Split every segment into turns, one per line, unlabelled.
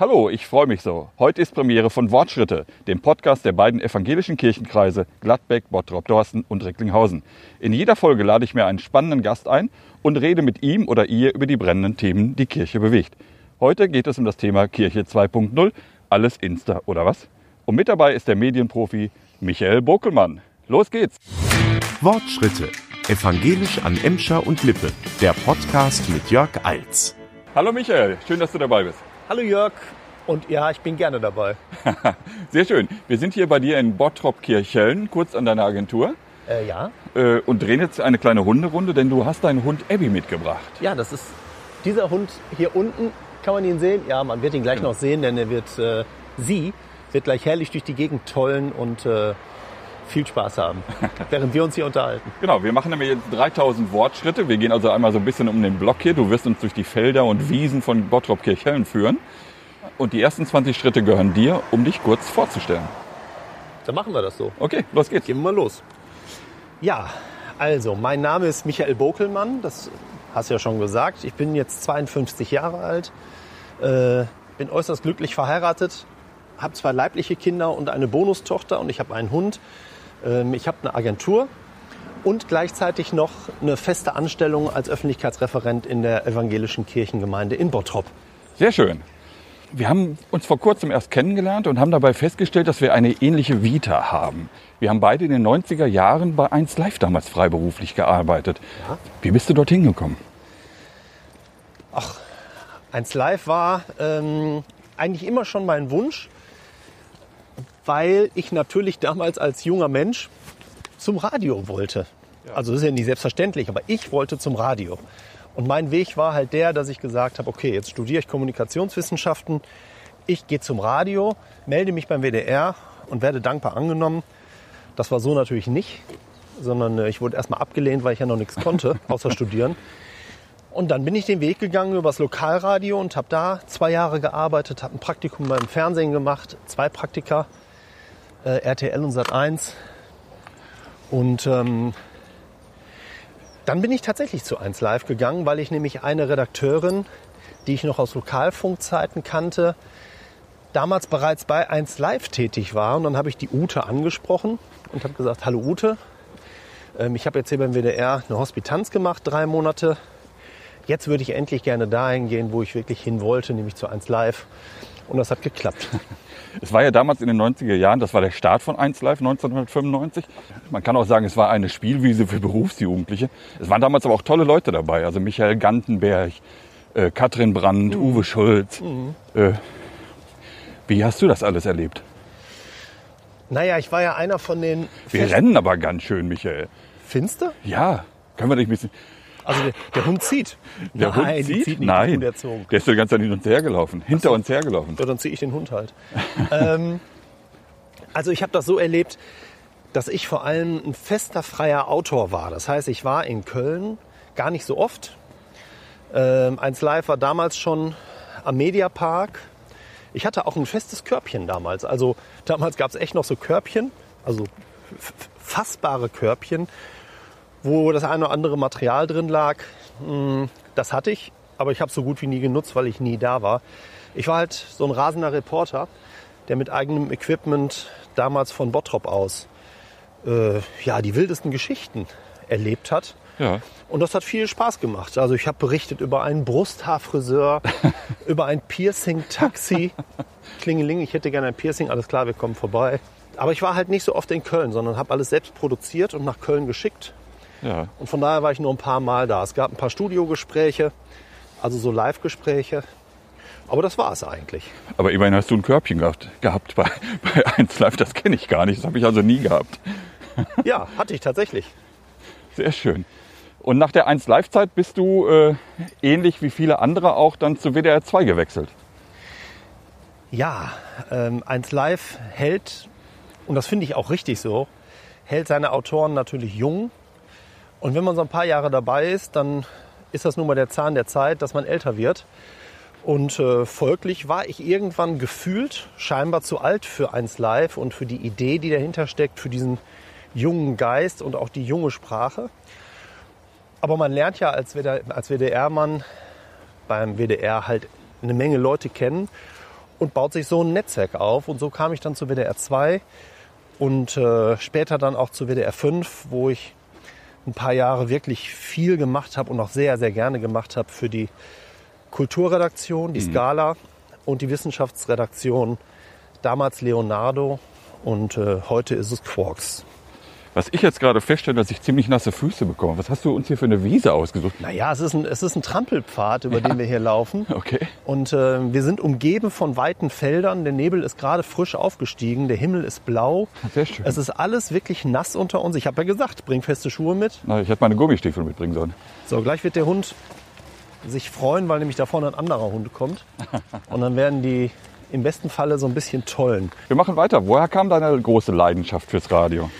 Hallo, ich freue mich so. Heute ist Premiere von Wortschritte, dem Podcast der beiden evangelischen Kirchenkreise Gladbeck, Bottrop-Dorsten und Recklinghausen. In jeder Folge lade ich mir einen spannenden Gast ein und rede mit ihm oder ihr über die brennenden Themen, die Kirche bewegt. Heute geht es um das Thema Kirche 2.0, alles Insta oder was? Und mit dabei ist der Medienprofi Michael Bokelmann. Los geht's!
Wortschritte. Evangelisch an Emscher und Lippe. Der Podcast mit Jörg Eils.
Hallo Michael, schön, dass du dabei bist.
Hallo Jörg. Und ja, ich bin gerne dabei.
Sehr schön. Wir sind hier bei dir in Bottrop-Kirchhellen, kurz an deiner Agentur.
Äh, ja.
Äh, und drehen jetzt eine kleine Hunderunde, denn du hast deinen Hund Abby mitgebracht.
Ja, das ist dieser Hund hier unten. Kann man ihn sehen? Ja, man wird ihn gleich
Genau.
noch sehen, denn er wird, äh, sie wird gleich herrlich durch die Gegend tollen und äh, viel Spaß haben, während wir uns hier unterhalten.
Genau, wir machen nämlich jetzt 3000 Wortschritte. Wir gehen also einmal so ein bisschen um den Block hier. Du wirst uns durch die Felder und Wiesen von Bottrop-Kirchhellen führen. Und die ersten 20 Schritte gehören dir, um dich kurz vorzustellen.
Dann machen wir das so.
Okay, los geht's.
Gehen wir mal los. Ja, also mein Name ist Michael Bokelmann, das hast du ja schon gesagt. Ich bin jetzt 52 Jahre alt, äh, bin äußerst glücklich verheiratet, habe zwei leibliche Kinder und eine Bonustochter und ich habe einen Hund. Ähm, ich habe eine Agentur und gleichzeitig noch eine feste Anstellung als Öffentlichkeitsreferent in der evangelischen Kirchengemeinde in Bottrop.
Sehr schön. Wir haben uns vor kurzem erst kennengelernt und haben dabei festgestellt, dass wir eine ähnliche Vita haben. Wir haben beide in den 90er Jahren bei 1 Live damals freiberuflich gearbeitet.
Ja.
Wie bist du dorthin gekommen?
Eins Live war ähm, eigentlich immer schon mein Wunsch, weil ich natürlich damals als junger Mensch zum Radio wollte. Also das ist ja nicht selbstverständlich, aber ich wollte zum Radio. Und mein Weg war halt der, dass ich gesagt habe, okay, jetzt studiere ich Kommunikationswissenschaften, ich gehe zum Radio, melde mich beim WDR und werde dankbar angenommen. Das war so natürlich nicht, sondern äh, ich wurde erstmal abgelehnt, weil ich ja noch nichts konnte, außer studieren. Und dann bin ich den Weg gegangen übers Lokalradio und habe da zwei Jahre gearbeitet, habe ein Praktikum beim Fernsehen gemacht, zwei Praktika, äh, RTL und Sat1. Und ähm, dann bin ich tatsächlich zu 1 Live gegangen, weil ich nämlich eine Redakteurin, die ich noch aus Lokalfunkzeiten kannte, damals bereits bei 1 Live tätig war. Und dann habe ich die Ute angesprochen und habe gesagt, hallo Ute, ähm, ich habe jetzt hier beim WDR eine Hospitanz gemacht, drei Monate. Jetzt würde ich endlich gerne dahin gehen, wo ich wirklich hin wollte, nämlich zu 1 Live. Und das hat geklappt.
Es war ja damals in den 90er Jahren, das war der Start von 1 Live 1995. Man kann auch sagen, es war eine Spielwiese für Berufsjugendliche. Es waren damals aber auch tolle Leute dabei. Also Michael Gantenberg, äh, Katrin Brandt, Uwe Schulz. Äh, wie hast du das alles erlebt?
Naja, ich war ja einer von den
Wir
Fest-
rennen aber ganz schön, Michael.
Finster?
Ja, können wir dich ein bisschen...
Also der, der Hund zieht.
Der
Nein,
Hund
die
zieht?
zieht nicht,
Nein,
erzogen.
der ist die ganze Zeit hin und her gelaufen, hinter uns hergelaufen.
Ja, dann ziehe ich den Hund halt. ähm, also ich habe das so erlebt, dass ich vor allem ein fester freier Autor war. Das heißt, ich war in Köln gar nicht so oft. Ähm, 1 Live war damals schon am Mediapark. Ich hatte auch ein festes Körbchen damals. Also damals gab es echt noch so Körbchen, also fassbare Körbchen, wo das eine oder andere Material drin lag. Mm, Das hatte ich, aber ich habe so gut wie nie genutzt, weil ich nie da war. Ich war halt so ein rasender Reporter, der mit eigenem Equipment damals von Bottrop aus äh, ja, die wildesten Geschichten erlebt hat.
Ja.
Und das hat viel Spaß gemacht. Also ich habe berichtet über einen Brusthaarfriseur, über ein Piercing-Taxi. Klingeling, ich hätte gerne ein Piercing, alles klar, wir kommen vorbei. Aber ich war halt nicht so oft in Köln, sondern habe alles selbst produziert und nach Köln geschickt.
Ja.
Und von daher war ich nur ein paar Mal da. Es gab ein paar Studiogespräche, also so Live-Gespräche. Aber das war es eigentlich.
Aber immerhin hast du ein Körbchen gehabt, gehabt bei, bei 1 Live. Das kenne ich gar nicht. Das habe ich also nie gehabt.
Ja, hatte ich tatsächlich.
Sehr schön. Und nach der 1 Live-Zeit bist du äh, ähnlich wie viele andere auch dann zu WDR 2 gewechselt.
Ja, ähm, 1 Live hält, und das finde ich auch richtig so, hält seine Autoren natürlich jung. Und wenn man so ein paar Jahre dabei ist, dann ist das nun mal der Zahn der Zeit, dass man älter wird. Und äh, folglich war ich irgendwann gefühlt scheinbar zu alt für 1 Live und für die Idee, die dahinter steckt, für diesen jungen Geist und auch die junge Sprache. Aber man lernt ja als WDR-Mann beim WDR halt eine Menge Leute kennen. und baut sich so ein Netzwerk auf. Und so kam ich dann zu WDR 2 und äh, später dann auch zu WDR 5, wo ich ein paar Jahre wirklich viel gemacht habe und auch sehr, sehr gerne gemacht habe für die Kulturredaktion, die Scala und die Wissenschaftsredaktion. Damals Leonardo und äh, heute ist es Quarks.
Was ich jetzt gerade feststelle, dass ich ziemlich nasse Füße bekomme. Was hast du uns hier für eine Wiese ausgesucht?
Naja, es ist ein, es ist ein Trampelpfad, über den wir hier laufen.
Okay.
Und äh, wir sind umgeben von weiten Feldern. Der Nebel ist gerade frisch aufgestiegen. Der Himmel ist blau.
Sehr schön.
Es ist alles wirklich nass unter uns. Ich habe ja gesagt, bring feste Schuhe mit.
Na, ich hätte meine Gummistiefel mitbringen sollen.
So, gleich wird der Hund sich freuen, weil nämlich da vorne ein anderer Hund kommt. Und dann werden die im besten Falle so ein bisschen tollen.
Wir machen weiter. Woher kam deine große Leidenschaft fürs Radio?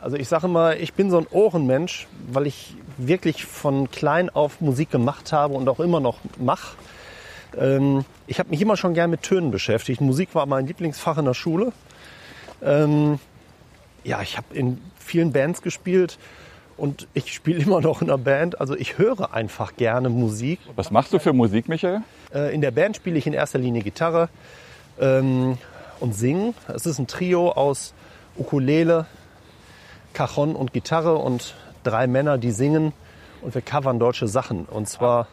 Also ich sage immer, ich bin so ein Ohrenmensch, weil ich wirklich von klein auf Musik gemacht habe und auch immer noch mache. Ähm, ich habe mich immer schon gern mit Tönen beschäftigt. Musik war mein Lieblingsfach in der Schule. Ähm, ja, ich habe in vielen Bands gespielt und ich spiele immer noch in einer Band. Also ich höre einfach gerne Musik.
Was machst du für Musik, Michael?
Äh, in der Band spiele ich in erster Linie Gitarre ähm, und singe. Es ist ein Trio aus Ukulele, Cajon und Gitarre und drei Männer, die singen und wir covern deutsche Sachen. Und zwar,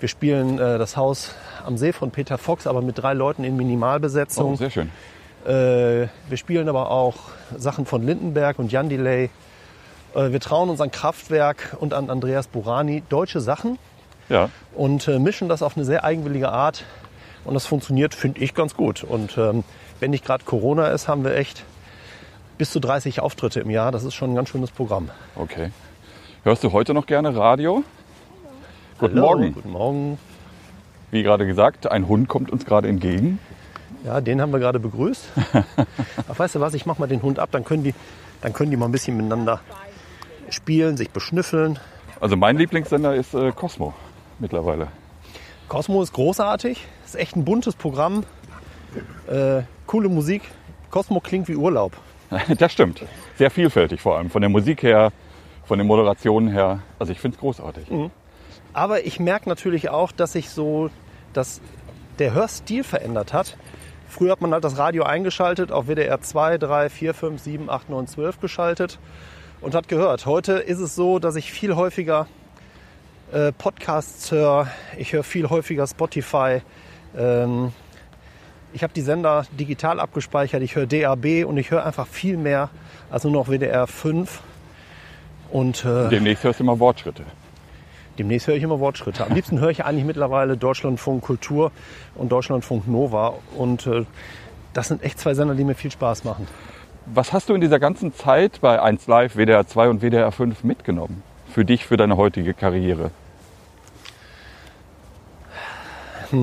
wir spielen äh, das Haus am See von Peter Fox, aber mit drei Leuten in
Oh,
Minimalbesetzung.
sehr schön.
Äh, wir spielen aber auch Sachen von Lindenberg und Jan Delay. Äh, wir trauen uns an Kraftwerk und an Andreas Burani deutsche Sachen
Ja.
und äh, mischen das auf eine sehr eigenwillige Art. Und das funktioniert, finde ich, ganz gut. Und ähm, wenn nicht gerade Corona ist, haben wir echt bis zu 30 Auftritte im Jahr. Das ist schon ein ganz schönes Programm.
Okay. Hörst du heute noch gerne Radio? Guten
Hallo,
Morgen.
Guten Morgen.
Wie gerade gesagt, ein Hund kommt uns gerade entgegen.
Ja, den haben wir gerade begrüßt. Ach, weißt du was, ich mach mal den Hund ab, dann können die, dann können die mal ein bisschen miteinander spielen, sich beschnüffeln.
Also mein Lieblingssender ist äh, Cosmo mittlerweile.
Cosmo ist großartig, ist echt ein buntes Programm, äh, coole Musik. Cosmo klingt wie Urlaub.
Das stimmt. Sehr vielfältig vor allem. Von der Musik her, von den Moderationen her. Also ich finde es großartig.
Aber ich merke natürlich auch, dass sich so dass der Hörstil verändert hat. Früher hat man halt das Radio eingeschaltet, auf WDR 2, 3, 4, 5, 7, 8, 9, 12 geschaltet und hat gehört. Heute ist es so, dass ich viel häufiger äh, Podcasts höre, ich höre viel häufiger Spotify. Ähm, ich habe die Sender digital abgespeichert, ich höre DAB und ich höre einfach viel mehr als nur noch WDR 5. Und äh,
Demnächst hörst du immer Wortschritte.
Demnächst höre ich immer Wortschritte. Am liebsten höre ich eigentlich mittlerweile Deutschlandfunk Kultur und Deutschlandfunk Nova. Und äh, das sind echt zwei Sender, die mir viel Spaß machen.
Was hast du in dieser ganzen Zeit bei 1 Live, WDR 2 und WDR 5 mitgenommen? Für dich, für deine heutige Karriere?
Ah,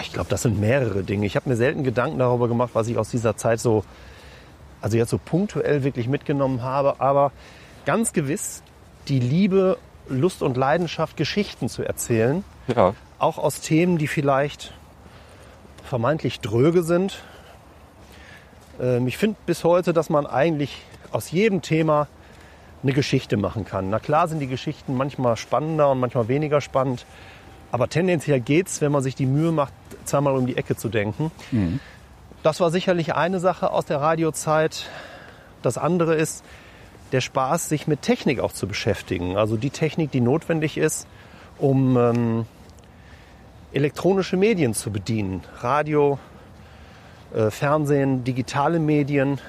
ich glaube, das sind mehrere Dinge. Ich habe mir selten Gedanken darüber gemacht, was ich aus dieser Zeit so, also jetzt so punktuell wirklich mitgenommen habe. Aber ganz gewiss die Liebe, Lust und Leidenschaft, Geschichten zu erzählen.
Ja.
auch aus Themen, die vielleicht vermeintlich dröge sind. Ähm, ich finde bis heute, dass man eigentlich aus jedem Thema eine Geschichte machen kann. Na klar sind die Geschichten manchmal spannender und manchmal weniger spannend, aber tendenziell geht's, wenn man sich die Mühe macht, zweimal um die Ecke zu denken. Das war sicherlich eine Sache aus der Radiozeit. Das andere ist der Spaß, sich mit Technik auch zu beschäftigen. Also die Technik, die notwendig ist, um ähm, elektronische Medien zu bedienen. Radio, äh, Fernsehen, digitale Medien.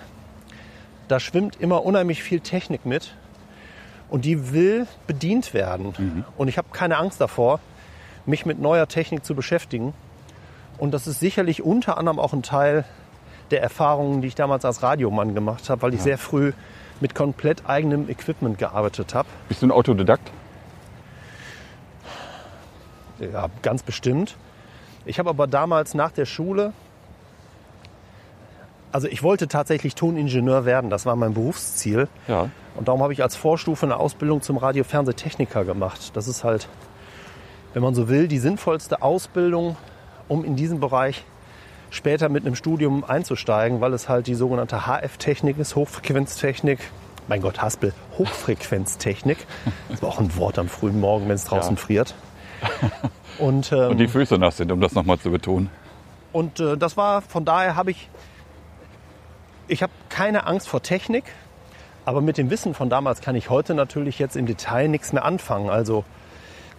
Da schwimmt immer unheimlich viel Technik mit und die will bedient werden. Und ich habe keine Angst davor, mich mit neuer Technik zu beschäftigen. Und das ist sicherlich unter anderem auch ein Teil der Erfahrungen, die ich damals als Radiomann gemacht habe, weil ich sehr früh mit komplett eigenem Equipment gearbeitet habe.
Bist du ein Autodidakt?
Ja, ganz bestimmt. Ich habe aber damals nach der Schule, also ich wollte tatsächlich Toningenieur werden, das war mein Berufsziel.
Ja.
Und darum habe ich als Vorstufe eine Ausbildung zum Radio-Fernsehtechniker gemacht. Das ist halt, wenn man so will, die sinnvollste Ausbildung, um in diesen Bereich später mit einem Studium einzusteigen, weil es halt die sogenannte HF-Technik ist, Hochfrequenztechnik. Mein Gott, Haspel, Hochfrequenztechnik. Das war auch ein Wort am frühen Morgen, wenn es draußen
Ja.
friert. Und, ähm,
Und die Füße nass sind, um das nochmal zu betonen.
Und äh, das war, von daher habe ich, ich habe keine Angst vor Technik, aber mit dem Wissen von damals kann ich heute natürlich jetzt im Detail nichts mehr anfangen. Also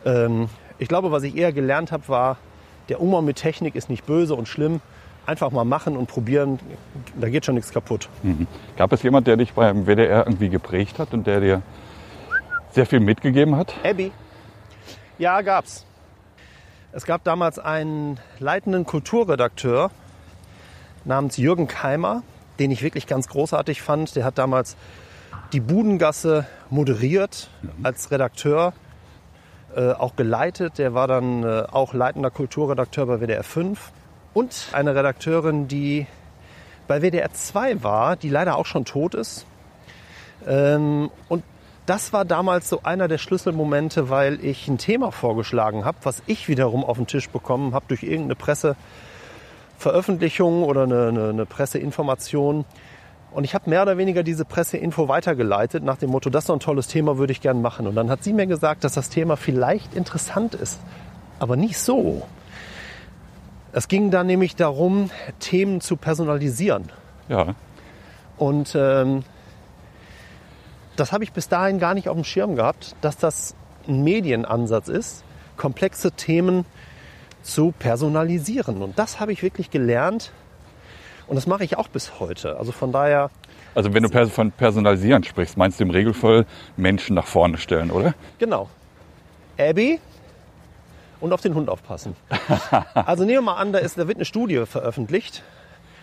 ähm, ich glaube, was ich eher gelernt habe, war, der Umgang mit Technik ist nicht böse und schlimm. Einfach mal machen und probieren, da geht schon nichts kaputt.
Gab es jemand, der dich beim WDR irgendwie geprägt hat und der dir sehr viel mitgegeben hat?
Abby? Ja, gab's. Es gab damals einen leitenden Kulturredakteur namens Jürgen Keimer, den ich wirklich ganz großartig fand. Der hat damals die Budengasse moderiert als Redakteur, äh, auch geleitet. Der war dann äh, auch leitender Kulturredakteur bei WDR 5. Und eine Redakteurin, die bei WDR 2 war, die leider auch schon tot ist. Ähm, und das war damals so einer der Schlüsselmomente, weil ich ein Thema vorgeschlagen habe, was ich wiederum auf den Tisch bekommen habe durch irgendeine Presseveröffentlichung oder eine, eine, eine Presseinformation. Und ich habe mehr oder weniger diese Presseinfo weitergeleitet nach dem Motto, das ist ein tolles Thema, würde ich gern machen. Und dann hat sie mir gesagt, dass das Thema vielleicht interessant ist, aber nicht so. Es ging dann nämlich darum, Themen zu personalisieren.
Ja.
Und ähm, das habe ich bis dahin gar nicht auf dem Schirm gehabt, dass das ein Medienansatz ist, komplexe Themen zu personalisieren. Und das habe ich wirklich gelernt. Und das mache ich auch bis heute. Also von daher,
Also wenn du von Personalisieren sprichst, meinst du im Regelfall Menschen nach vorne stellen, oder?
genau. Abby und auf den Hund aufpassen. Also nehmen wir mal an, da, ist, da wird eine Studie veröffentlicht.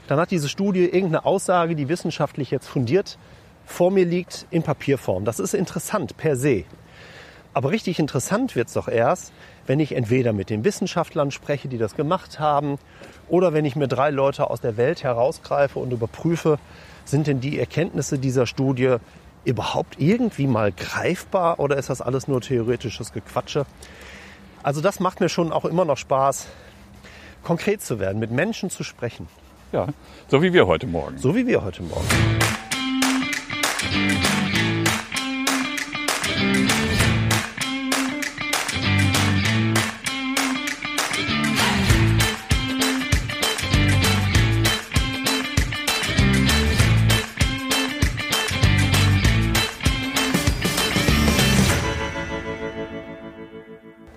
Dann hat diese Studie irgendeine Aussage, die wissenschaftlich jetzt fundiert vor mir liegt, in Papierform. Das ist interessant per se. Aber richtig interessant wird es doch erst, wenn ich entweder mit den Wissenschaftlern spreche, die das gemacht haben, oder wenn ich mir drei Leute aus der Welt herausgreife und überprüfe, sind denn die Erkenntnisse dieser Studie überhaupt irgendwie mal greifbar oder ist das alles nur theoretisches Gequatsche? Also das macht mir schon auch immer noch Spaß, konkret zu werden, mit Menschen zu sprechen,
Ja. So wie wir heute Morgen.
so wie wir heute Morgen.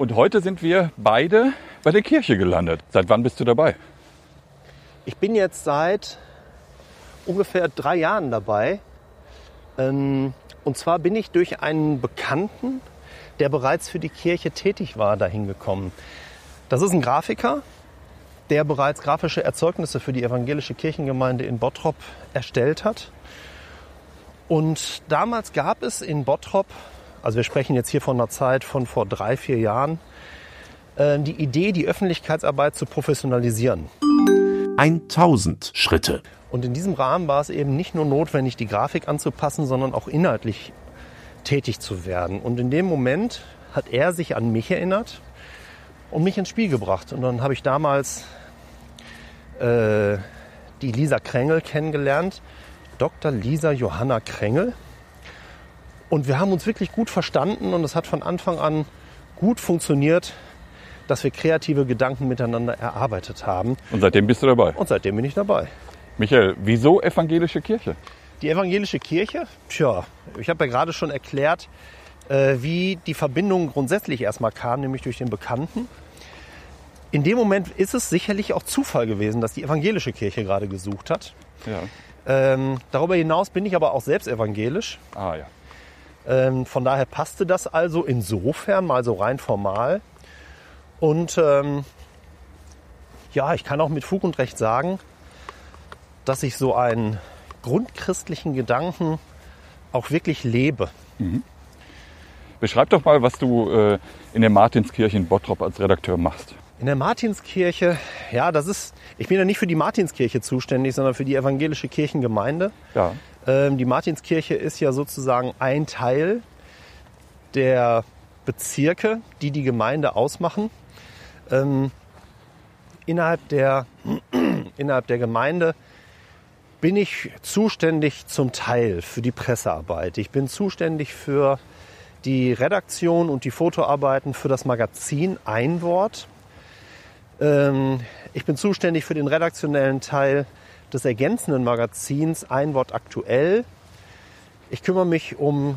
Und heute sind wir beide bei der Kirche gelandet. Seit wann bist du dabei?
Ich bin jetzt seit ungefähr drei Jahren dabei. Ähm, Und zwar bin ich durch einen Bekannten, der bereits für die Kirche tätig war, dahin gekommen. Das ist ein Grafiker, der bereits grafische Erzeugnisse für die evangelische Kirchengemeinde in Bottrop erstellt hat. Und damals gab es in Bottrop, also wir sprechen jetzt hier von einer Zeit von vor drei, vier Jahren, äh, die Idee, die Öffentlichkeitsarbeit zu professionalisieren.
1000 Schritte.
Und in diesem Rahmen war es eben nicht nur notwendig, die Grafik anzupassen, sondern auch inhaltlich tätig zu werden. Und in dem Moment hat er sich an mich erinnert und mich ins Spiel gebracht. Und dann habe ich damals äh, die Lisa Krängel kennengelernt, Dr. Lisa Johanna Krängel. Und wir haben uns wirklich gut verstanden und es hat von Anfang an gut funktioniert, dass wir kreative Gedanken miteinander erarbeitet haben.
Und seitdem bist du dabei.
Und seitdem bin ich dabei.
Michael, wieso evangelische Kirche?
Die evangelische Kirche, tja, ich habe ja gerade schon erklärt, äh, wie die Verbindung grundsätzlich erstmal kam, nämlich durch den Bekannten. In dem Moment ist es sicherlich auch Zufall gewesen, dass die evangelische Kirche gerade gesucht hat.
Ja.
Ähm, darüber hinaus bin ich aber auch selbst evangelisch.
Ah ja.
Ähm, von daher passte das also insofern mal so rein formal. Und ähm, ja, ich kann auch mit Fug und Recht sagen, dass ich so einen grundchristlichen Gedanken auch wirklich lebe.
Beschreib doch mal, was du äh, in der Martinskirche in Bottrop als Redakteur machst.
In der Martinskirche, ja, das ist, ich bin ja nicht für die Martinskirche zuständig, sondern für die evangelische Kirchengemeinde.
Ja.
Ähm, die Martinskirche ist ja sozusagen ein Teil der Bezirke, die die Gemeinde ausmachen. Ähm, innerhalb, der, innerhalb der Gemeinde bin ich zuständig zum Teil für die Pressearbeit. Ich bin zuständig für die Redaktion und die Fotoarbeiten für das Magazin Ein Wort. Ähm, ich bin zuständig für den redaktionellen Teil des ergänzenden Magazins Ein Wort aktuell. Ich kümmere mich um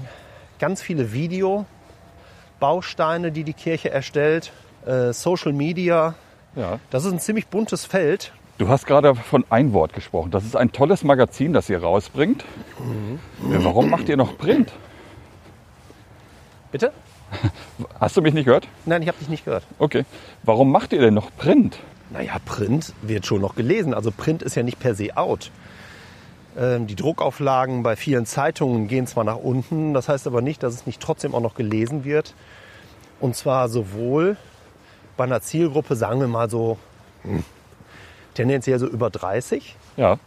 ganz viele Videobausteine, die die Kirche erstellt, äh, Social Media.
Ja.
Das ist ein ziemlich buntes Feld.
Du hast gerade von Ein Wort gesprochen. Das ist ein tolles Magazin, das ihr rausbringt. Ja, Warum macht ihr noch Print?
Bitte?
Hast du mich nicht gehört?
Nein, ich habe dich nicht gehört.
Okay. Warum macht ihr denn noch Print?
Naja, Print wird schon noch gelesen. Also Print ist ja nicht per se out. Ähm, die Druckauflagen bei vielen Zeitungen gehen zwar nach unten, das heißt aber nicht, dass es nicht trotzdem auch noch gelesen wird. Und zwar sowohl bei einer Zielgruppe, sagen wir mal so hm, tendenziell so über 30.
Ja.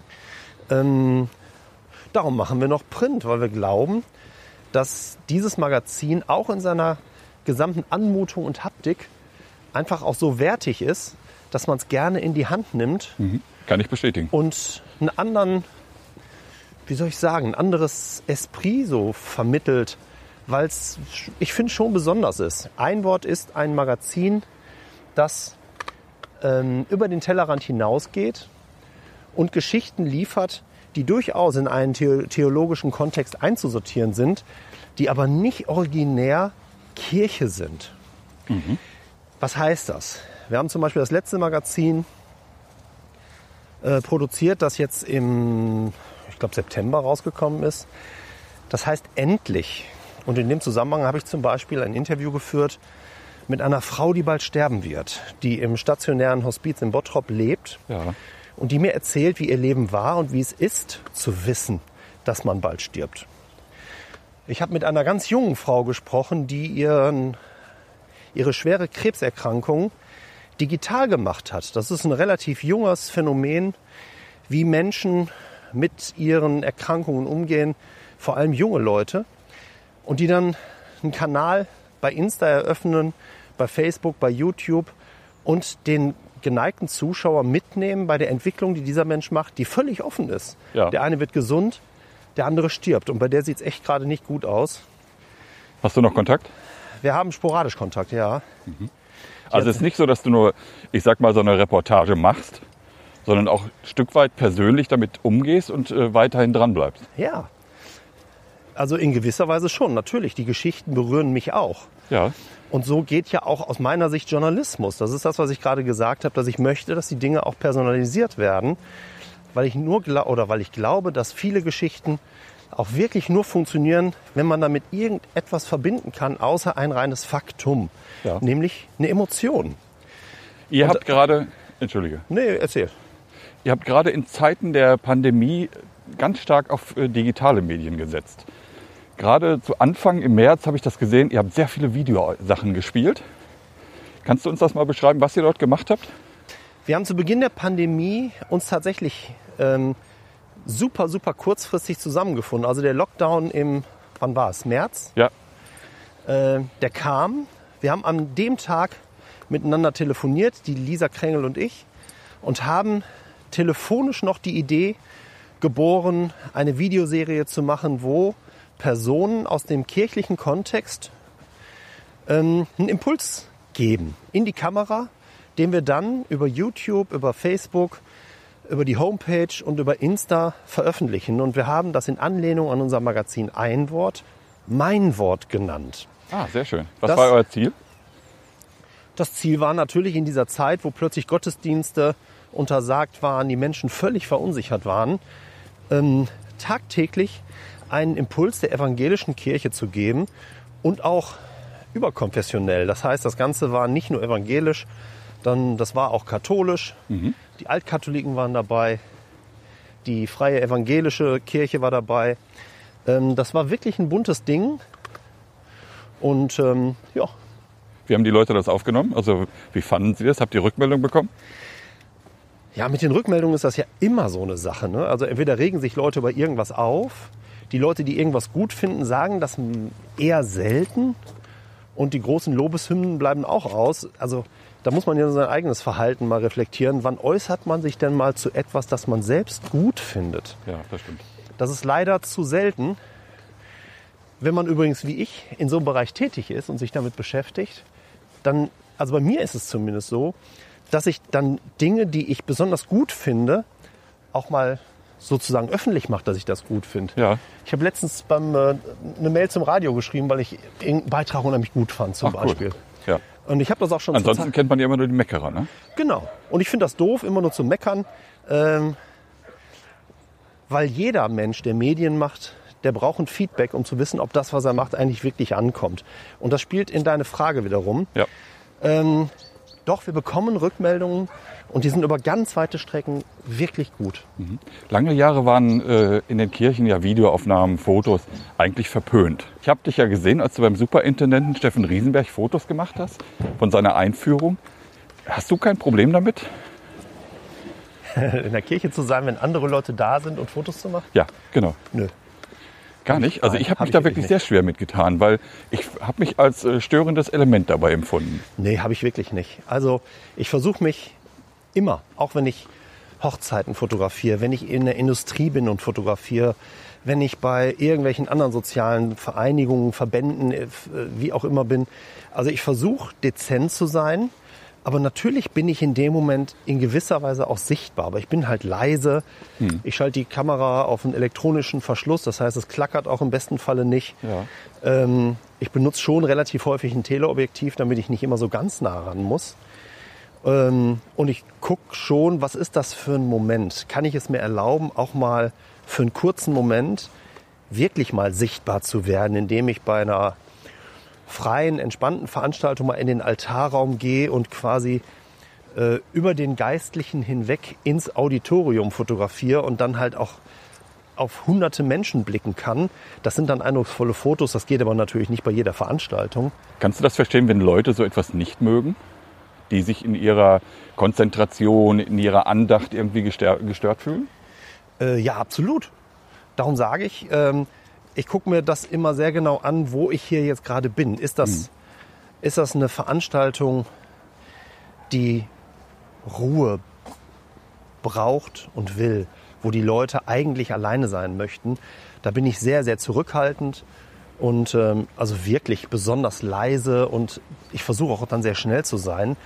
Ähm, darum machen wir noch Print, weil wir glauben, dass dieses Magazin auch in seiner gesamten Anmutung und Haptik einfach auch so wertig ist, dass man es gerne in die Hand nimmt
Mhm. Kann ich bestätigen.
und einen anderen, wie soll ich sagen, ein anderes Esprit so vermittelt, weil es, ich finde, schon besonders ist. Ein Wort ist ein Magazin, das ähm, über den Tellerrand hinausgeht und Geschichten liefert, die durchaus in einen the theologischen Kontext einzusortieren sind, die aber nicht originär Kirche sind. Was heißt das? Wir haben zum Beispiel das letzte Magazin äh, produziert, das jetzt im, ich glaube, September rausgekommen ist. Das heißt endlich. Und in dem Zusammenhang habe ich zum Beispiel ein Interview geführt mit einer Frau, die bald sterben wird, die im stationären Hospiz in Bottrop lebt
Ja.
Und die mir erzählt, wie ihr Leben war und wie es ist, zu wissen, dass man bald stirbt. Ich habe mit einer ganz jungen Frau gesprochen, die ihren, ihre schwere Krebserkrankung digital gemacht hat. Das ist ein relativ junges Phänomen, wie Menschen mit ihren Erkrankungen umgehen, vor allem junge Leute, und die dann einen Kanal bei Insta eröffnen, bei Facebook, bei YouTube und den geneigten Zuschauer mitnehmen bei der Entwicklung, die dieser Mensch macht, die völlig offen ist.
Ja.
Der eine wird gesund, der andere stirbt und bei der sieht es echt gerade nicht gut aus.
Hast du noch Kontakt?
Wir haben sporadisch Kontakt, ja.
Also es ist nicht so, dass du nur, ich sag mal, so eine Reportage machst, sondern auch ein Stück weit persönlich damit umgehst und äh, weiterhin dran bleibst.
Ja. Also in gewisser Weise schon, natürlich. Die Geschichten berühren mich auch.
Ja.
Und so geht ja auch aus meiner Sicht Journalismus. Das ist das, was ich gerade gesagt habe, dass ich möchte, dass die Dinge auch personalisiert werden, weil ich nur oder weil ich glaube, dass viele Geschichten auch wirklich nur funktionieren, wenn man damit irgendetwas verbinden kann, außer ein reines Faktum,
Ja.
nämlich eine Emotion.
Ihr
Und-
habt gerade, entschuldige,
Nee, erzähl.
ihr habt gerade in Zeiten der Pandemie ganz stark auf äh, digitale Medien gesetzt. Gerade zu Anfang im März habe ich das gesehen, ihr habt sehr viele Videosachen gespielt. Kannst du uns das mal beschreiben, was ihr dort gemacht habt?
Wir haben zu Beginn der Pandemie uns tatsächlich ähm, super, super kurzfristig zusammengefunden. Also der Lockdown im, wann war es? März?
Ja.
Äh, der kam. Wir haben an dem Tag miteinander telefoniert, die Lisa Krängel und ich, und haben telefonisch noch die Idee geboren, eine Videoserie zu machen, wo Personen aus dem kirchlichen Kontext ähm, einen Impuls geben in die Kamera, den wir dann über YouTube, über Facebook, über die Homepage und über Insta veröffentlichen. Und wir haben das in Anlehnung an unser Magazin Ein Wort, Mein Wort genannt.
Ah, sehr schön. Was
Das-
war euer Ziel?
Das Ziel war natürlich in dieser Zeit, wo plötzlich Gottesdienste untersagt waren, die Menschen völlig verunsichert waren, ähm, tagtäglich einen Impuls der evangelischen Kirche zu geben und auch überkonfessionell. Das heißt, das Ganze war nicht nur evangelisch, dann das war auch katholisch. Die Altkatholiken waren dabei, die freie evangelische Kirche war dabei. Ähm, das war wirklich ein buntes Ding. Und ähm, ja,
Wie haben die Leute das aufgenommen? Also wie fanden sie das? Habt ihr Rückmeldung bekommen?
Ja, mit den Rückmeldungen ist das ja immer so eine Sache. Ne? Also entweder regen sich Leute über irgendwas auf, die Leute, die irgendwas gut finden, sagen das eher selten und die großen Lobeshymnen bleiben auch aus. Also da muss man ja sein eigenes Verhalten mal reflektieren. Wann äußert man sich denn mal zu etwas, das man selbst gut findet?
Ja, das stimmt.
Das ist leider zu selten. Wenn man übrigens wie ich in so einem Bereich tätig ist und sich damit beschäftigt, dann, also bei mir ist es zumindest so, dass ich dann Dinge, die ich besonders gut finde, auch mal sozusagen öffentlich mache, dass ich das gut finde.
Ja.
Ich habe letztens beim, äh, eine Mail zum Radio geschrieben, weil ich irgendeinen Beitrag unheimlich gut fand, zum
Ach, cool.
Beispiel.
Ja.
Und ich habe das auch schon
Ansonsten kennt man ja immer nur die Meckerer, ne?
Genau. Und ich finde das doof, immer nur zu meckern, ähm, weil jeder Mensch, der Medien macht, der braucht ein Feedback, um zu wissen, ob das, was er macht, eigentlich wirklich ankommt. Und das spielt in deine Frage wiederum.
Ja.
Ähm, doch, wir bekommen Rückmeldungen und die sind über ganz weite Strecken wirklich gut.
Lange Jahre waren äh, in den Kirchen ja Videoaufnahmen, Fotos eigentlich verpönt. Ich habe dich ja gesehen, als du beim Superintendenten Steffen Riesenberg Fotos gemacht hast von seiner Einführung. Hast du kein Problem damit?
In der Kirche zu sein, wenn andere Leute da sind und Fotos zu machen?
Ja, genau.
Nö.
Gar nicht. Also ich habe
hab
mich
ich
da
wirklich
wirklich sehr schwer mitgetan, weil ich habe mich als äh, störendes Element dabei empfunden.
Nee, habe ich wirklich nicht. Also ich versuche mich immer, auch wenn ich Hochzeiten fotografiere, wenn ich in der Industrie bin und fotografiere, wenn ich bei irgendwelchen anderen sozialen Vereinigungen, Verbänden, äh, wie auch immer bin. Also ich versuche dezent zu sein, aber natürlich bin ich in dem Moment in gewisser Weise auch sichtbar. Aber ich bin halt leise. Ich schalte die Kamera auf einen elektronischen Verschluss, das heißt, es klackert auch im besten Falle nicht.
Ja.
Ähm, ich benutze schon relativ häufig ein Teleobjektiv, damit ich nicht immer so ganz nah ran muss. Ähm, und ich gucke schon, was ist das für ein Moment? Kann ich es mir erlauben, auch mal für einen kurzen Moment wirklich mal sichtbar zu werden, indem ich bei einer freien, entspannten Veranstaltung mal in den Altarraum gehe und quasi äh, über den Geistlichen hinweg ins Auditorium fotografiere und dann halt auch auf hunderte Menschen blicken kann. Das sind dann eindrucksvolle Fotos, das geht aber natürlich nicht bei jeder Veranstaltung.
Kannst du das verstehen, wenn Leute so etwas nicht mögen? Die sich in ihrer Konzentration, in ihrer Andacht irgendwie gestör- gestört fühlen?
Äh, ja, absolut. Darum sage ich, ähm, ich gucke mir das immer sehr genau an, wo ich hier jetzt gerade bin. Ist das, ist das eine Veranstaltung, die Ruhe braucht und will, wo die Leute eigentlich alleine sein möchten? Da bin ich sehr, sehr zurückhaltend und ähm, also wirklich besonders leise und ich versuche auch dann sehr schnell zu sein.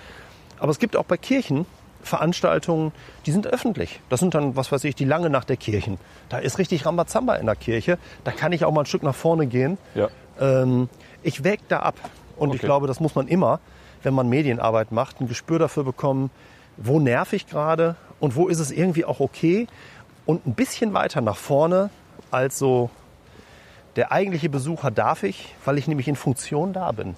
Aber es gibt auch bei Kirchen Veranstaltungen, die sind öffentlich. Das sind dann, was weiß ich, die lange Nacht der Kirchen. Da ist richtig Rambazamba in der Kirche. Da kann ich auch mal ein Stück nach vorne gehen.
Ja.
Ähm, ich wäge da ab. Und ich
Okay.
glaube, das muss man immer, wenn man Medienarbeit macht, ein Gespür dafür bekommen, wo nerv ich gerade und wo ist es irgendwie auch okay. Und ein bisschen weiter nach vorne als so der eigentliche Besucher darf ich, weil ich nämlich in Funktion da bin.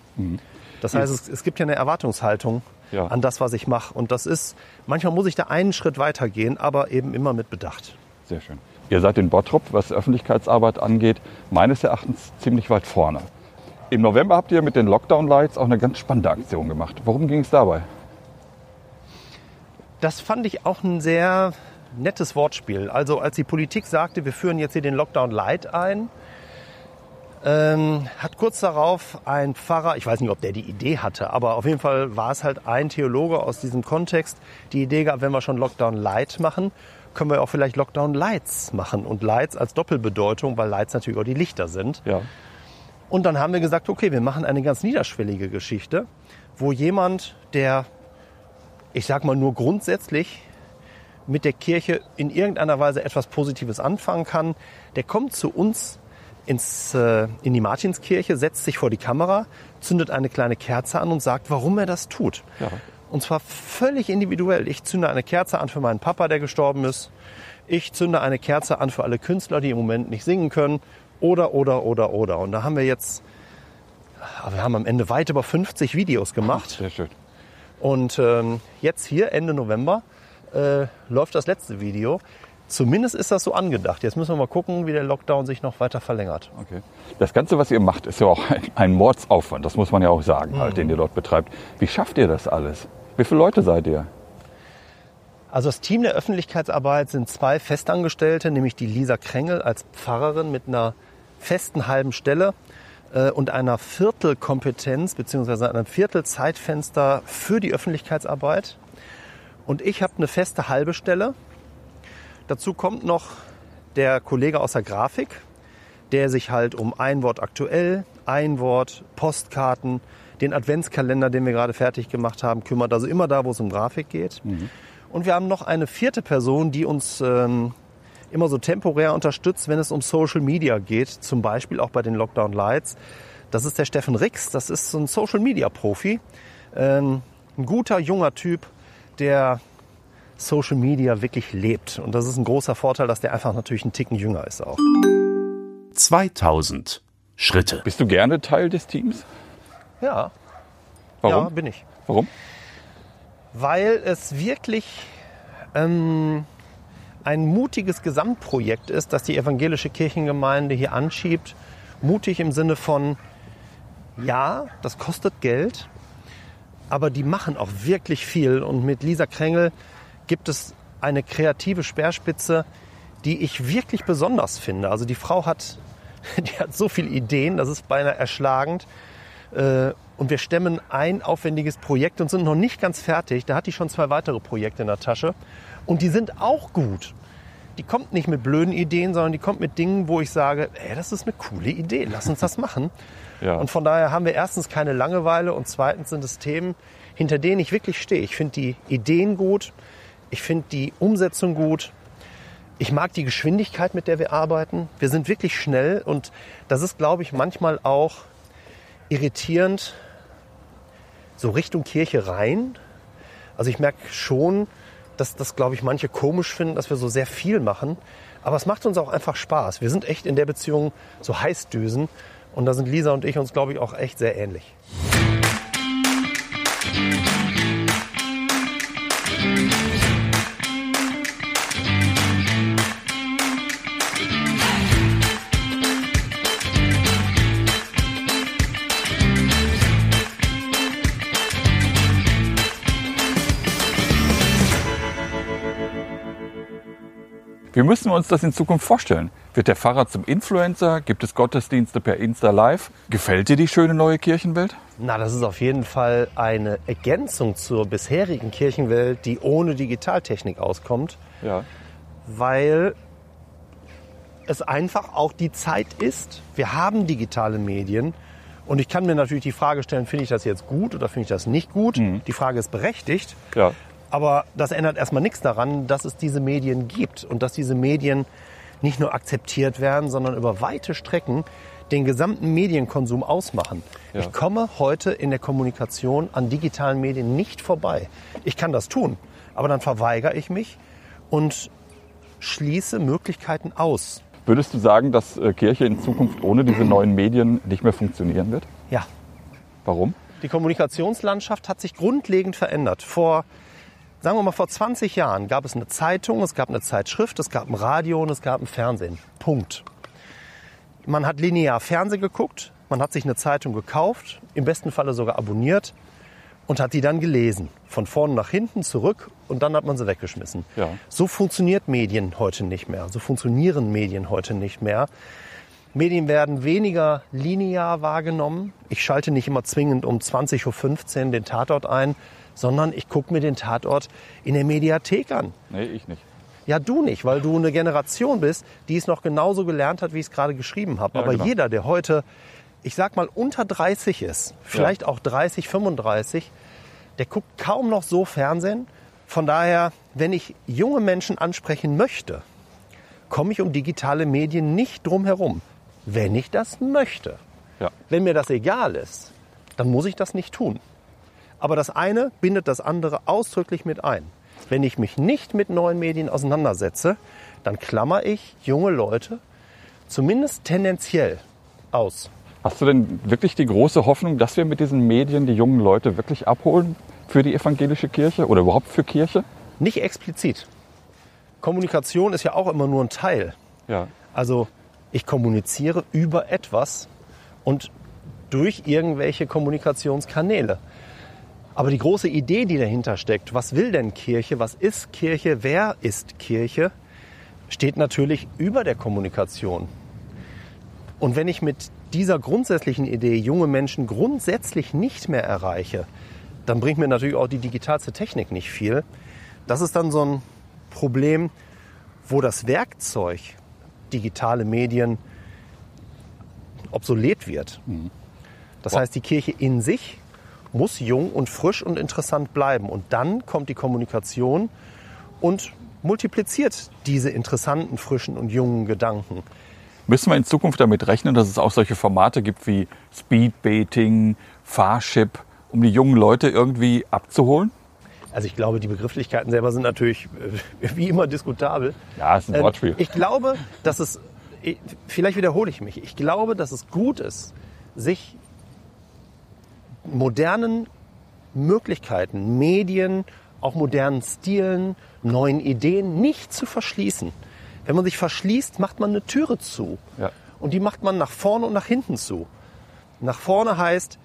Das heißt, es, es gibt ja eine Erwartungshaltung
Ja.
an das, was ich mache. Und das ist, manchmal muss ich da einen Schritt weiter gehen, aber eben immer mit Bedacht.
Sehr schön. Ihr seid in Bottrop, was Öffentlichkeitsarbeit angeht, meines Erachtens ziemlich weit vorne. Im November habt ihr mit den Lockdown Lights auch eine ganz spannende Aktion gemacht. Worum ging es dabei?
Das fand ich auch ein sehr nettes Wortspiel. Also als die Politik sagte, wir führen jetzt hier den Lockdown Light ein, ähm, hat kurz darauf ein Pfarrer, ich weiß nicht, ob der die Idee hatte, aber auf jeden Fall war es halt ein Theologe aus diesem Kontext, die Idee gab, wenn wir schon Lockdown Light machen, können wir auch vielleicht Lockdown Lights machen. Und Lights als Doppelbedeutung, weil Lights natürlich auch die Lichter sind.
Ja.
Und dann haben wir gesagt, okay, wir machen eine ganz niederschwellige Geschichte, wo jemand, der, ich sag mal nur grundsätzlich mit der Kirche in irgendeiner Weise etwas Positives anfangen kann, der kommt zu uns ins, äh, in die Martinskirche, setzt sich vor die Kamera, zündet eine kleine Kerze an und sagt, warum er das tut.
Ja.
Und zwar völlig individuell. Ich zünde eine Kerze an für meinen Papa, der gestorben ist. Ich zünde eine Kerze an für alle Künstler, die im Moment nicht singen können. Oder, oder, oder, oder. Und da haben wir jetzt, ah, wir haben am Ende weit über 50 Videos gemacht.
Sehr schön.
Und ähm, jetzt hier, Ende November, äh, läuft das letzte Video. Zumindest ist das so angedacht. Jetzt müssen wir mal gucken, wie der Lockdown sich noch weiter verlängert.
Okay. Das Ganze, was ihr macht, ist ja auch ein, ein Mordsaufwand. Das muss man ja auch sagen, halt, den ihr dort betreibt. Wie schafft ihr das alles? Wie viele Leute seid ihr?
Also das Team der Öffentlichkeitsarbeit sind zwei Festangestellte, nämlich die Lisa Krängel als Pfarrerin mit einer festen halben Stelle äh, und einer Viertelkompetenz bzw. einem Viertelzeitfenster für die Öffentlichkeitsarbeit. Und ich habe eine feste halbe Stelle. Dazu kommt noch der Kollege aus der Grafik, der sich halt um ein Wort aktuell, ein Wort, Postkarten, den Adventskalender, den wir gerade fertig gemacht haben, kümmert. Also immer da, wo es um Grafik geht. Und wir haben noch eine vierte Person, die uns ähm, immer so temporär unterstützt, wenn es um Social Media geht, zum Beispiel auch bei den Lockdown Lights. Das ist der Steffen Rix, das ist so ein Social Media Profi, ähm, ein guter junger Typ, der Social Media wirklich lebt. Und das ist ein großer Vorteil, dass der einfach natürlich einen Ticken jünger ist auch.
2000 Schritte.
Bist du gerne Teil des Teams?
Ja,
Warum?
ja, bin ich.
Warum?
Weil es wirklich ähm, ein mutiges Gesamtprojekt ist, das die evangelische Kirchengemeinde hier anschiebt. Mutig im Sinne von, ja, das kostet Geld, aber die machen auch wirklich viel. Und mit Lisa Krängel gibt es eine kreative Speerspitze, die ich wirklich besonders finde. Also die Frau hat, die hat so viele Ideen, das ist beinahe erschlagend. Äh, Und wir stemmen ein aufwendiges Projekt und sind noch nicht ganz fertig. Da hat die schon zwei weitere Projekte in der Tasche. Und die sind auch gut. Die kommt nicht mit blöden Ideen, sondern die kommt mit Dingen, wo ich sage, ey, das ist eine coole Idee, lass uns das machen.
Ja.
Und von daher haben wir erstens keine Langeweile und zweitens sind es Themen, hinter denen ich wirklich stehe. Ich finde die Ideen gut, ich finde die Umsetzung gut. Ich mag die Geschwindigkeit, mit der wir arbeiten. Wir sind wirklich schnell und das ist, glaube ich, manchmal auch irritierend, so Richtung Kirche rein. Also ich merke schon, dass das, glaube ich, manche komisch finden, dass wir so sehr viel machen. Aber es macht uns auch einfach Spaß. Wir sind echt in der Beziehung so Heißdüsen. Und da sind Lisa und ich uns, glaube ich, auch echt sehr ähnlich.
Wie müssen wir uns das in Zukunft vorstellen? Wird der Pfarrer zum Influencer? Gibt es Gottesdienste per Insta Live? Gefällt dir die schöne neue Kirchenwelt?
Na, das ist auf jeden Fall eine Ergänzung zur bisherigen Kirchenwelt, die ohne Digitaltechnik auskommt.
Ja.
weil es einfach auch die Zeit ist. Wir haben digitale Medien und ich kann mir natürlich die Frage stellen, finde ich das jetzt gut oder finde ich das nicht gut? Die Frage ist berechtigt,
Ja.
Aber das ändert erstmal nichts daran, dass es diese Medien gibt und dass diese Medien nicht nur akzeptiert werden, sondern über weite Strecken den gesamten Medienkonsum ausmachen.
Ja.
Ich komme heute in der Kommunikation an digitalen Medien nicht vorbei. Ich kann das tun, aber dann verweigere ich mich und schließe Möglichkeiten aus.
Würdest du sagen, dass äh, Kirche in Zukunft ohne diese neuen Medien nicht mehr funktionieren wird?
Ja,
Warum?
die Kommunikationslandschaft hat sich grundlegend verändert. Vor, sagen wir mal, vor 20 Jahren gab es eine Zeitung, es gab eine Zeitschrift, es gab ein Radio und es gab ein Fernsehen. Punkt. Man hat linear Fernsehen geguckt, man hat sich eine Zeitung gekauft, im besten Falle sogar abonniert und hat die dann gelesen. Von vorne nach hinten, zurück und dann hat man sie weggeschmissen.
Ja.
So funktioniert Medien heute nicht mehr. So funktionieren Medien heute nicht mehr. Medien werden weniger linear wahrgenommen. Ich schalte nicht immer zwingend um 20.15 Uhr den Tatort ein, sondern ich gucke mir den Tatort in der Mediathek an.
Nee, ich nicht.
Ja, du nicht, weil du eine Generation bist, die es noch genauso gelernt hat, wie ich es gerade geschrieben habe.
Ja,
Aber
genau.
jeder, der heute, ich sag mal, unter 30 ist, vielleicht auch 30, 35, der guckt kaum noch so Fernsehen. Von daher, wenn ich junge Menschen ansprechen möchte, komme ich um digitale Medien nicht drum herum, wenn ich das möchte.
Ja.
Wenn mir das egal ist, dann muss ich das nicht tun. Aber das eine bindet das andere ausdrücklich mit ein. Wenn ich mich nicht mit neuen Medien auseinandersetze, dann klammer ich junge Leute zumindest tendenziell aus.
Hast du denn wirklich die große Hoffnung, dass wir mit diesen Medien die jungen Leute wirklich abholen für die evangelische Kirche oder überhaupt für Kirche?
Nicht explizit. Kommunikation ist ja auch immer nur ein Teil.
Ja.
Also ich kommuniziere über etwas und durch irgendwelche Kommunikationskanäle. Aber die große Idee, die dahinter steckt, was will denn Kirche, was ist Kirche, wer ist Kirche, steht natürlich über der Kommunikation. Und wenn ich mit dieser grundsätzlichen Idee junge Menschen grundsätzlich nicht mehr erreiche, dann bringt mir natürlich auch die digitalste Technik nicht viel. Das ist dann so ein Problem, wo das Werkzeug digitale Medien obsolet wird. Das heißt, die Kirche in sich muss jung und frisch und interessant bleiben. Und dann kommt die Kommunikation und multipliziert diese interessanten, frischen und jungen Gedanken.
Müssen wir in Zukunft damit rechnen, dass es auch solche Formate gibt wie Speedbaiting, Fahrship, um die jungen Leute irgendwie abzuholen?
Also ich glaube, die Begrifflichkeiten selber sind natürlich äh, wie immer diskutabel.
Ja, ist ein
Ähm,
Wortspiel.
Ich glaube, dass es, ich- vielleicht wiederhole ich mich, ich glaube, dass es gut ist, sich modernen Möglichkeiten, Medien, auch modernen Stilen, neuen Ideen nicht zu verschließen. Wenn man sich verschließt, macht man eine Türe zu.
Ja.
Und die macht man nach vorne und nach hinten zu. Nach vorne heißt,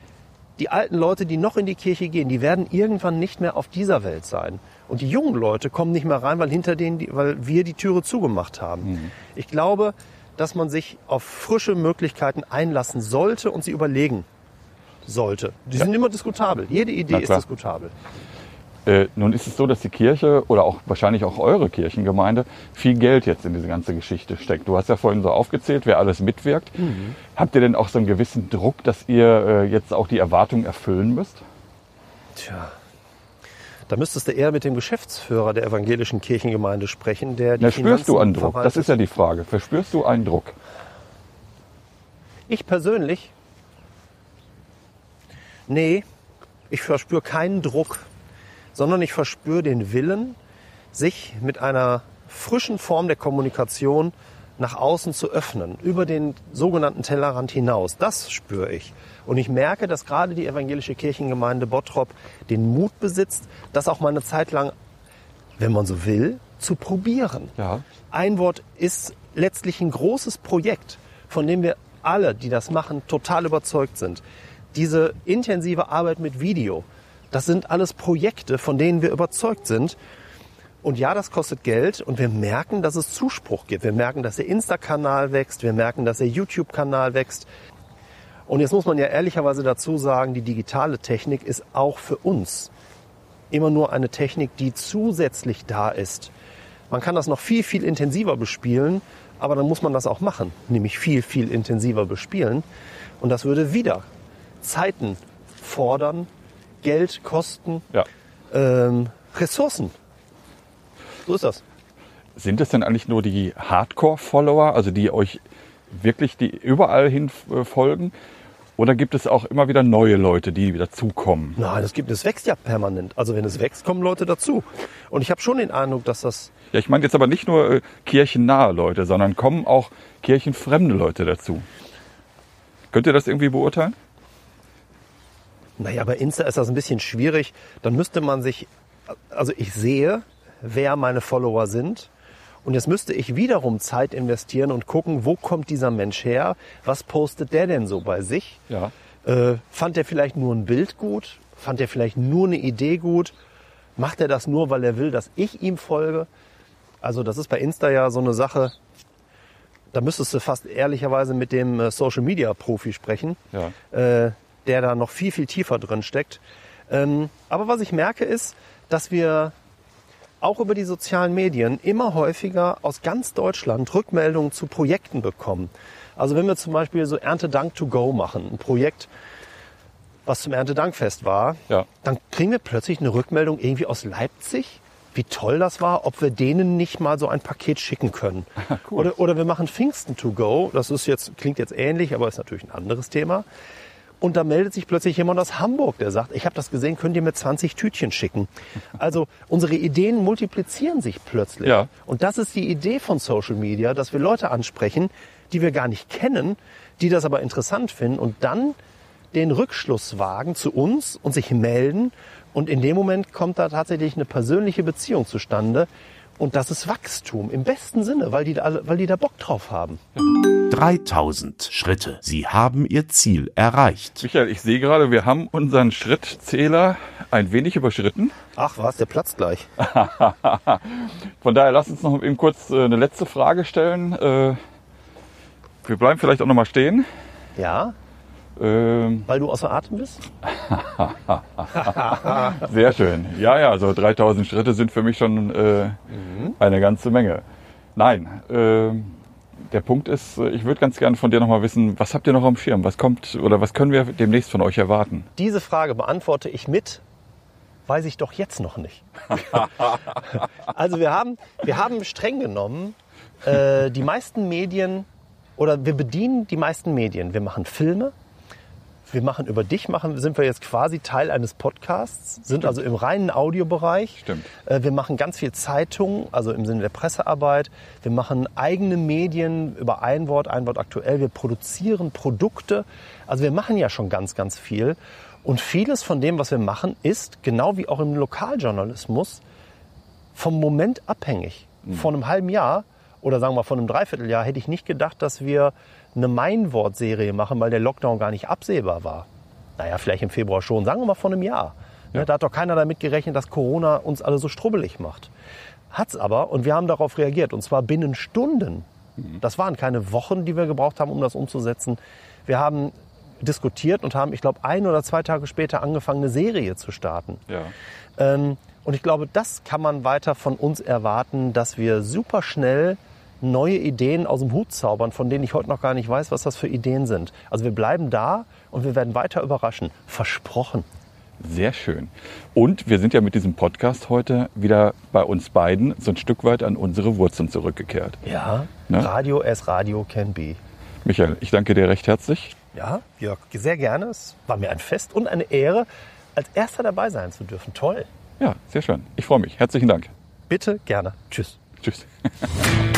die alten Leute, die noch in die Kirche gehen, die werden irgendwann nicht mehr auf dieser Welt sein. Und die jungen Leute kommen nicht mehr rein, weil hinter denen, die, weil wir die Türe zugemacht haben. Ich glaube, dass man sich auf frische Möglichkeiten einlassen sollte und sie überlegen sollte. Die sind immer diskutabel. Jede Idee ist diskutabel.
Äh, nun ist es so, dass die Kirche oder auch wahrscheinlich auch eure Kirchengemeinde viel Geld jetzt in diese ganze Geschichte steckt. Du hast ja vorhin so aufgezählt, wer alles mitwirkt. Habt ihr denn auch so einen gewissen Druck, dass ihr äh, jetzt auch die Erwartungen erfüllen müsst?
Tja. Da müsstest du eher mit dem Geschäftsführer der evangelischen Kirchengemeinde sprechen, der die
Na, spürst du einen Druck? Das
verwaltet.
ist ja die Frage. Verspürst du einen Druck?
Ich persönlich? Nee, ich verspüre keinen Druck, sondern ich verspüre den Willen, sich mit einer frischen Form der Kommunikation nach außen zu öffnen, über den sogenannten Tellerrand hinaus. Das spüre ich. Und ich merke, dass gerade die evangelische Kirchengemeinde Bottrop den Mut besitzt, das auch mal eine Zeit lang, wenn man so will, zu probieren.
Ja.
Ein Wort ist letztlich ein großes Projekt, von dem wir alle, die das machen, total überzeugt sind. Diese intensive Arbeit mit Video, das sind alles Projekte, von denen wir überzeugt sind. Und ja, das kostet Geld und wir merken, dass es Zuspruch gibt. Wir merken, dass der Insta-Kanal wächst, wir merken, dass der YouTube-Kanal wächst. Und jetzt muss man ja ehrlicherweise dazu sagen, die digitale Technik ist auch für uns immer nur eine Technik, die zusätzlich da ist. Man kann das noch viel, viel intensiver bespielen, aber dann muss man das auch machen, nämlich viel, viel intensiver bespielen. Und das würde wieder Zeiten fordern, Geld kosten,
Ja.
ähm, Ressourcen. So ist das.
Sind es denn eigentlich nur die Hardcore-Follower, also die euch wirklich die überall hin äh, folgen? Oder gibt es auch immer wieder neue Leute, die dazukommen?
Nein, es gibt, es wächst ja permanent. Also wenn es wächst, kommen Leute dazu. Und ich habe schon den Eindruck, dass das
Ja, ich meine jetzt aber nicht nur äh, kirchennahe Leute, sondern kommen auch kirchenfremde Leute dazu. Könnt ihr das irgendwie beurteilen?
Naja, bei Insta ist das ein bisschen schwierig. Dann müsste man sich, also ich sehe, wer meine Follower sind. Und jetzt müsste ich wiederum Zeit investieren und gucken, wo kommt dieser Mensch her? Was postet der denn so bei sich?
Ja.
Äh, fand er vielleicht nur ein Bild gut? Fand er vielleicht nur eine Idee gut? Macht er das nur, weil er will, dass ich ihm folge? Also das ist bei Insta ja so eine Sache. Da müsstest du fast ehrlicherweise mit dem äh, Social Media Profi sprechen
Ja.
äh, der da noch viel, viel tiefer drin steckt. Ähm, aber was ich merke ist, dass wir auch über die sozialen Medien immer häufiger aus ganz Deutschland Rückmeldungen zu Projekten bekommen. Also wenn wir zum Beispiel so Erntedank to go machen, ein Projekt, was zum Erntedankfest war,
Ja.
dann kriegen wir plötzlich eine Rückmeldung irgendwie aus Leipzig, wie toll das war, ob wir denen nicht mal so ein Paket schicken können.
Cool.
Oder, oder wir machen Pfingsten to go, das ist jetzt, klingt jetzt ähnlich, aber ist natürlich ein anderes Thema. Und da meldet sich plötzlich jemand aus Hamburg, der sagt, ich habe das gesehen, könnt ihr mir 20 Tütchen schicken. Also unsere Ideen multiplizieren sich plötzlich.
Ja.
Und das ist die Idee von Social Media, dass wir Leute ansprechen, die wir gar nicht kennen, die das aber interessant finden und dann den Rückschluss wagen zu uns und sich melden. Und in dem Moment kommt da tatsächlich eine persönliche Beziehung zustande. Und das ist Wachstum im besten Sinne, weil die da, weil die da Bock drauf haben.
3000 Schritte. Sie haben Ihr Ziel erreicht.
Michael, ich sehe gerade, wir haben unseren Schrittzähler ein wenig überschritten.
Ach was, der platzt gleich.
Von daher lass uns noch eben kurz äh, eine letzte Frage stellen. Äh, Wir bleiben vielleicht auch noch mal stehen.
Ja,
Ähm,
weil du außer Atem bist?
Sehr schön. Ja, ja, so 3000 Schritte sind für mich schon äh, eine ganze Menge. Nein, ähm, Der Punkt ist, äh, ich würde ganz gerne von dir nochmal wissen, was habt ihr noch am Schirm? Was kommt oder was können wir demnächst von euch erwarten?
Diese Frage beantworte ich mit, weiß ich doch jetzt noch nicht. also wir haben, wir haben streng genommen äh, die meisten Medien oder wir bedienen die meisten Medien. Wir machen Filme, wir machen über dich, machen, sind wir jetzt quasi Teil eines Podcasts, sind
Stimmt.
also im reinen Audiobereich.
Stimmt.
Äh, Wir machen ganz viel Zeitung, also im Sinne der Pressearbeit. Wir machen eigene Medien über ein Wort, ein Wort aktuell. Wir produzieren Produkte. Also wir machen ja schon ganz, ganz viel. Und vieles von dem, was wir machen, ist, genau wie auch im Lokaljournalismus, vom Moment abhängig. Vor einem halben Jahr oder sagen wir vor einem Dreivierteljahr hätte ich nicht gedacht, dass wir eine Meinwort-Serie machen, weil der Lockdown gar nicht absehbar war. Naja, vielleicht im Februar schon, sagen wir mal vor einem Jahr. Ne, Da hat doch keiner damit gerechnet, dass Corona uns alle so strubbelig macht. Hat's aber und wir haben darauf reagiert und zwar binnen Stunden. Das waren keine Wochen, die wir gebraucht haben, um das umzusetzen. Wir haben diskutiert und haben, ich glaube, ein oder zwei Tage später angefangen, eine Serie zu starten.
Ja.
Ähm, und ich glaube, das kann man weiter von uns erwarten, dass wir super schnell neue Ideen aus dem Hut zaubern, von denen ich heute noch gar nicht weiß, was das für Ideen sind. Also wir bleiben da und wir werden weiter überraschen. Versprochen.
Sehr schön. Und wir sind ja mit diesem Podcast heute wieder bei uns beiden so ein Stück weit an unsere Wurzeln zurückgekehrt.
Ja,
Ne?
Radio as Radio can be.
Michael, ich danke dir recht herzlich.
Ja, Jörg, sehr gerne. Es war mir ein Fest und eine Ehre, als erster dabei sein zu dürfen. Toll.
Ja, sehr schön. Ich freue mich. Herzlichen Dank.
Bitte gerne. Tschüss.
Tschüss.